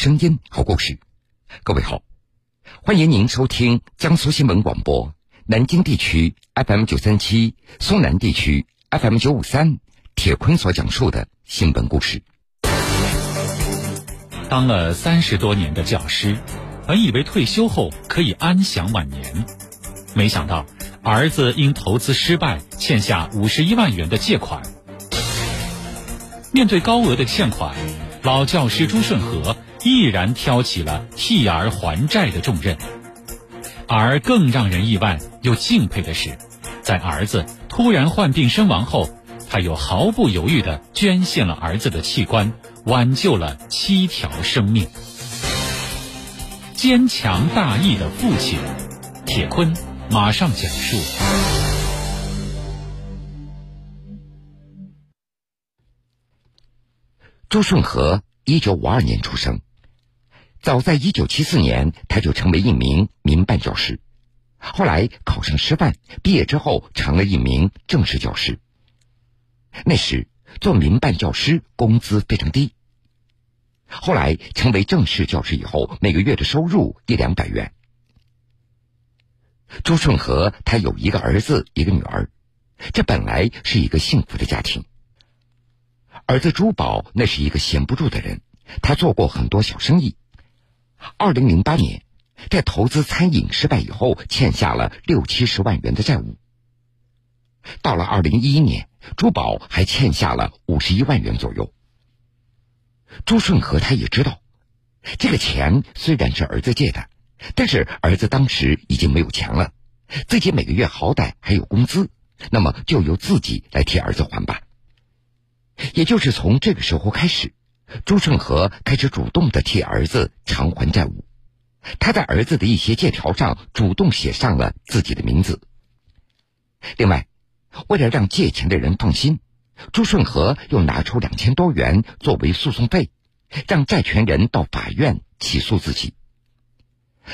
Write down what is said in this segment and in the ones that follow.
声音，好故事。各位好，欢迎您收听江苏新闻广播南京地区 FM 九三七、苏南地区 FM 九五三。铁坤所讲述的新闻故事。当了三十多年的教师，本以为退休后可以安享晚年，没想到儿子因投资失败欠下五十一万元的借款。面对高额的欠款，老教师朱顺和毅然挑起了替儿还债的重任。而更让人意外又敬佩的是，在儿子突然患病身亡后。他又毫不犹豫地捐献了儿子的器官，挽救了七条生命。坚强大义的父亲，铁坤马上讲述。朱顺和一九五二年出生，早在一九七四年他就成为一名民办教师，后来考上师范，毕业之后成了一名正式教师。那时做民办教师工资非常低。后来成为正式教师以后，每个月的收入一两百元。朱顺和他有一个儿子，一个女儿，这本来是一个幸福的家庭。儿子朱宝那是一个闲不住的人，他做过很多小生意。二零零八年，在投资餐饮失败以后，欠下了六七十万元的债务。到了二零一一年，朱宝还欠下了五十一万元左右。朱顺和他也知道，这个钱虽然是儿子借的，但是儿子当时已经没有钱了，自己每个月好歹还有工资，那么就由自己来替儿子还吧。也就是从这个时候开始，朱顺和开始主动的替儿子偿还债务。他在儿子的一些借条上主动写上了自己的名字。另外。为了让借钱的人放心，朱顺和又拿出两千多元作为诉讼费，让债权人到法院起诉自己。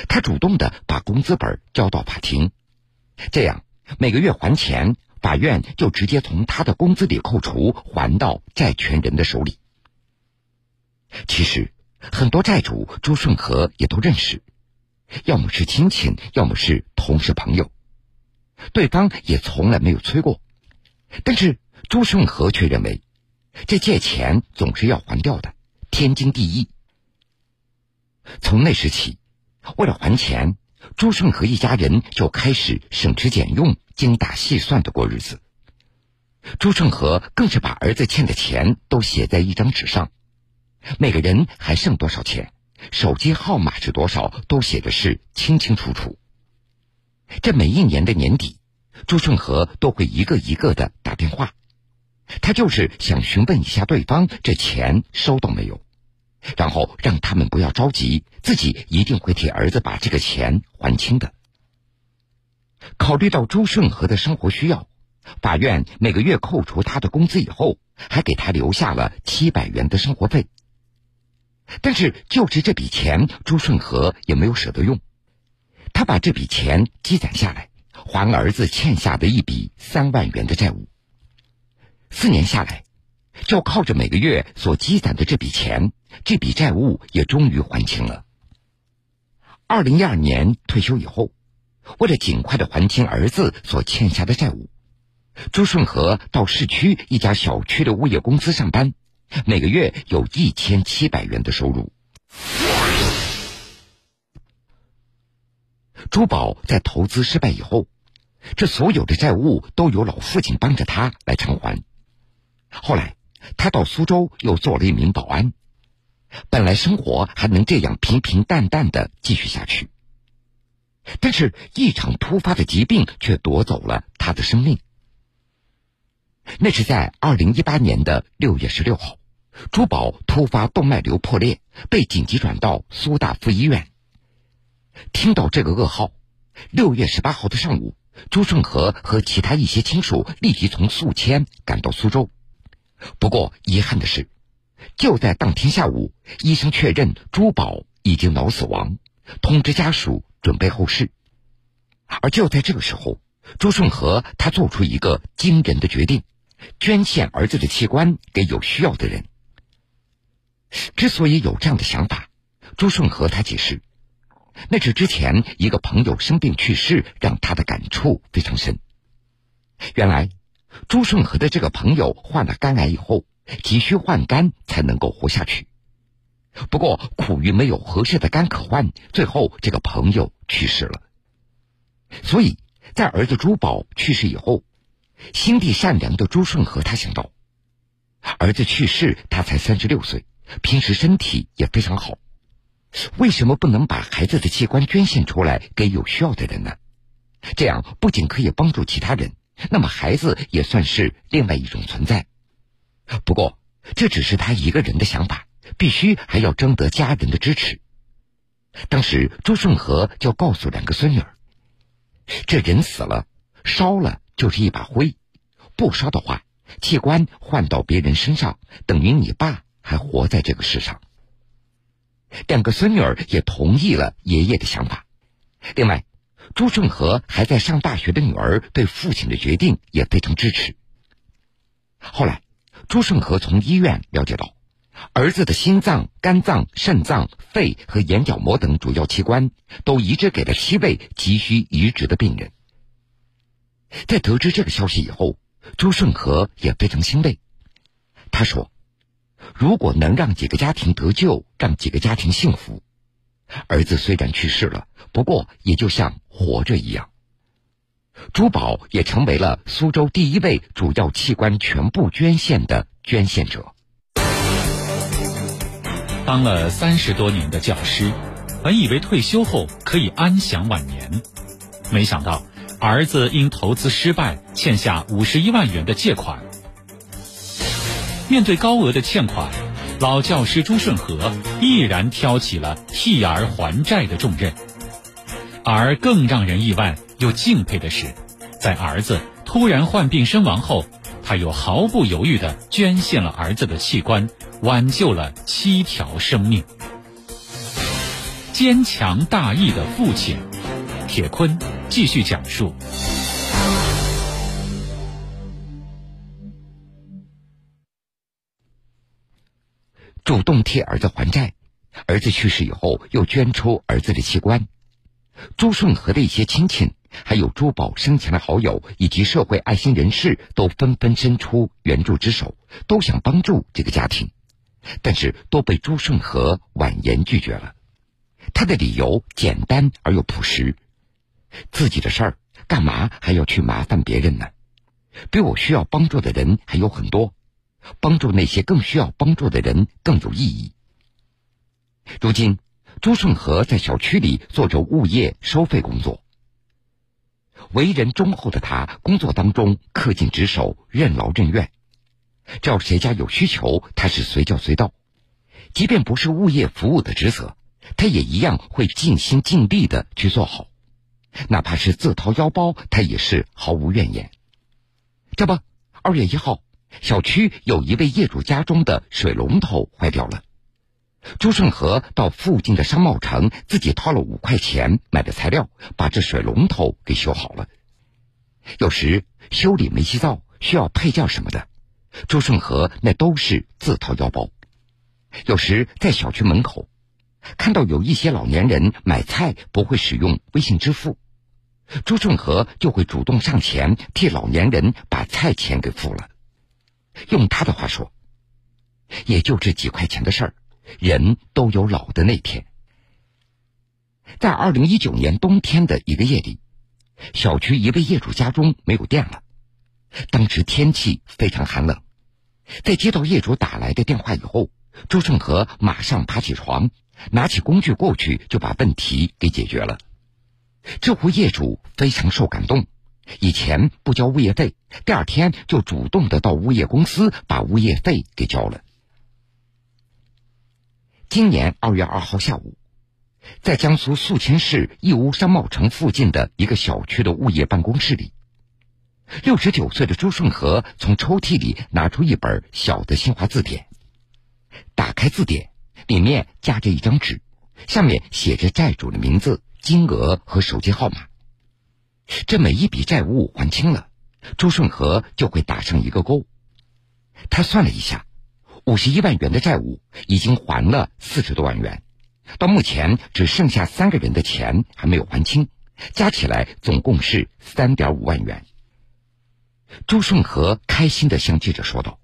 他主动的把工资本交到法庭，这样每个月还钱，法院就直接从他的工资里扣除，还到债权人的手里。其实很多债主朱顺和也都认识，要么是亲戚，要么是同事朋友。对方也从来没有催过，但是朱顺和却认为，这借钱总是要还掉的，天经地义。从那时起，为了还钱，朱顺和一家人就开始省吃俭用、精打细算的过日子。朱顺和更是把儿子欠的钱都写在一张纸上，每个人还剩多少钱，手机号码是多少，都写的是清清楚楚。这每一年的年底，朱顺和都会一个一个的打电话，他就是想询问一下对方这钱收到没有，然后让他们不要着急，自己一定会替儿子把这个钱还清的。考虑到朱顺和的生活需要，法院每个月扣除他的工资以后，还给他留下了七百元的生活费。但是就是这笔钱，朱顺和也没有舍得用。他把这笔钱积攒下来，还儿子欠下的一笔三万元的债务。四年下来，就靠着每个月所积攒的这笔钱，这笔债务也终于还清了。二零一二年退休以后，为了尽快的还清儿子所欠下的债务，朱顺和到市区一家小区的物业公司上班，每个月有一千七百元的收入。朱宝在投资失败以后，这所有的债务都由老父亲帮着他来偿还。后来，他到苏州又做了一名保安，本来生活还能这样平平淡淡的继续下去。但是，一场突发的疾病却夺走了他的生命。那是在二零一八年的六月十六号，朱宝突发动脉瘤破裂，被紧急转到苏大附医院。听到这个噩耗，六月十八号的上午，朱顺和和其他一些亲属立即从宿迁赶到苏州。不过遗憾的是，就在当天下午，医生确认朱宝已经脑死亡，通知家属准备后事。而就在这个时候，朱顺和他做出一个惊人的决定：捐献儿子的器官给有需要的人。之所以有这样的想法。朱顺和他解释，那是之前一个朋友生病去世，让他的感触非常深。原来，朱顺和的这个朋友患了肝癌以后，急需换肝才能够活下去。不过苦于没有合适的肝可换，最后这个朋友去世了。所以在儿子朱宝去世以后，心地善良的朱顺和他想到，儿子去世他才三十六岁，平时身体也非常好，为什么不能把孩子的器官捐献出来给有需要的人呢？这样不仅可以帮助其他人，那么孩子也算是另外一种存在。不过这只是他一个人的想法。必须还要征得家人的支持。当时朱顺和就告诉两个孙女儿：“这人死了，烧了就是一把灰；不烧的话，器官换到别人身上，等于你爸还活在这个世上。”两个孙女儿也同意了爷爷的想法。另外，朱顺和还在上大学的女儿对父亲的决定也非常支持。后来，朱顺和从医院了解到。儿子的心脏、肝脏、肾脏、肺和眼角膜等主要器官都移植给了七位急需移植的病人。在得知这个消息以后，朱顺和也非常欣慰。他说：“如果能让几个家庭得救，让几个家庭幸福，儿子虽然去世了，不过也就像活着一样。”朱宝也成为了苏州第一位主要器官全部捐献的捐献者。当了三十多年的教师，本以为退休后可以安享晚年，没想到儿子因投资失败欠下五十一万元的借款。面对高额的欠款，老教师朱顺和毅然挑起了替儿还债的重任。而更让人意外又敬佩的是，在儿子突然患病身亡后，他又毫不犹豫地捐献了儿子的器官。挽救了七条生命，坚强大义的父亲铁坤继续讲述：主动替儿子还债，儿子去世以后又捐出儿子的器官。朱顺和的一些亲戚，还有珠宝生前的好友以及社会爱心人士，都纷纷伸出援助之手，都想帮助这个家庭。但是都被朱顺和婉言拒绝了。他的理由简单而又朴实：自己的事儿干嘛还要去麻烦别人呢？比我需要帮助的人还有很多，帮助那些更需要帮助的人更有意义。如今，朱顺和在小区里做着物业收费工作。为人忠厚的他，工作当中恪尽职守，任劳任怨。只要谁家有需求，他是随叫随到，即便不是物业服务的职责，他也一样会尽心尽力的去做好，哪怕是自掏腰包，他也是毫无怨言。这不，二月一号，小区有一位业主家中的水龙头坏掉了，朱顺和到附近的商贸城，自己掏了五块钱买的材料，把这水龙头给修好了。有时修理煤气灶需要配件什么的。朱顺和那都是自掏腰包，有时在小区门口看到有一些老年人买菜不会使用微信支付，朱顺和就会主动上前替老年人把菜钱给付了。用他的话说，也就这几块钱的事儿，人都有老的那天。在二零一九年冬天的一个夜里，小区一位业主家中没有电了，当时天气非常寒冷。在接到业主打来的电话以后，朱顺和马上爬起床，拿起工具过去，就把问题给解决了。这户业主非常受感动，以前不交物业费，第二天就主动的到物业公司把物业费给交了。今年二月二号下午，在江苏宿迁市义乌商贸城附近的一个小区的物业办公室里。六十九岁的朱顺和从抽屉里拿出一本小的新华字典，打开字典，里面夹着一张纸，上面写着债主的名字、金额和手机号码。这每一笔债务还清了，朱顺和就会打上一个勾。他算了一下，五十一万元的债务已经还了四十多万元，到目前只剩下三个人的钱还没有还清，加起来总共是三点五万元。朱顺和开心的向记者说道：“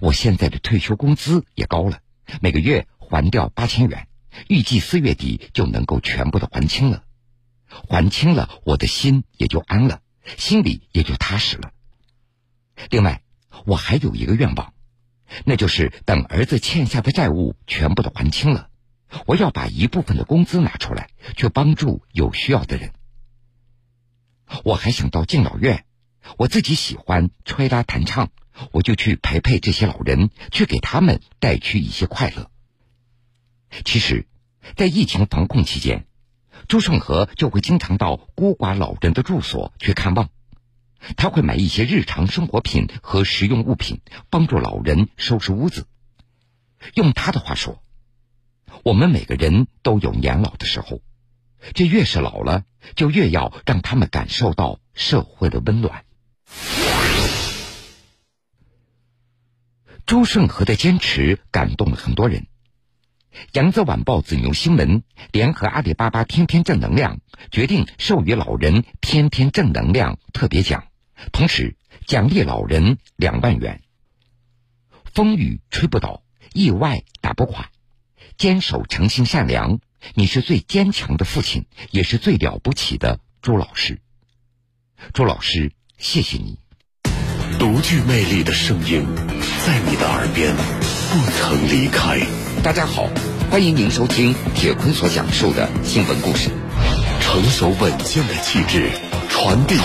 我现在的退休工资也高了，每个月还掉八千元，预计四月底就能够全部的还清了。还清了，我的心也就安了，心里也就踏实了。另外，我还有一个愿望，那就是等儿子欠下的债务全部都还清了，我要把一部分的工资拿出来，去帮助有需要的人。我还想到敬老院。”我自己喜欢吹拉弹唱，我就去陪陪这些老人，去给他们带去一些快乐。其实，在疫情防控期间，朱顺和就会经常到孤寡老人的住所去看望，他会买一些日常生活品和实用物品，帮助老人收拾屋子。用他的话说：“我们每个人都有年老的时候，这越是老了，就越要让他们感受到社会的温暖。”朱顺和的坚持感动了很多人。扬子晚报子牛新闻联合阿里巴巴天天正能量决定授予老人“天天正能量”特别奖，同时奖励老人两万元。风雨吹不倒，意外打不垮，坚守诚信善良，你是最坚强的父亲，也是最了不起的朱老师。朱老师。谢谢你，独具魅力的声音，在你的耳边不曾离开。大家好，欢迎您收听铁坤所讲述的新闻故事。成熟稳健的气质。传递着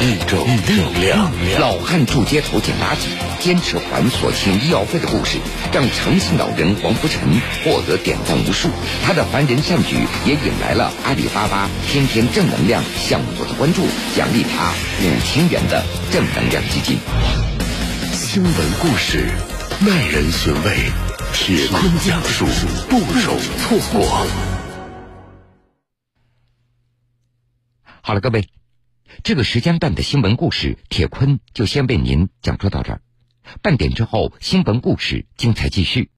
一种力量。老汉住街头捡垃圾，坚持还所欠医药费的故事，让诚信老人黄福成获得点赞无数。他的凡人善举也引来了阿里巴巴天天正能量项目组的关注，奖励他五千元的正能量基金。新闻故事耐人寻味，铁坤讲述不容错过。好了，各位。这个时间段的新闻故事，铁坤就先为您讲述到这儿。半点之后，新闻故事精彩继续。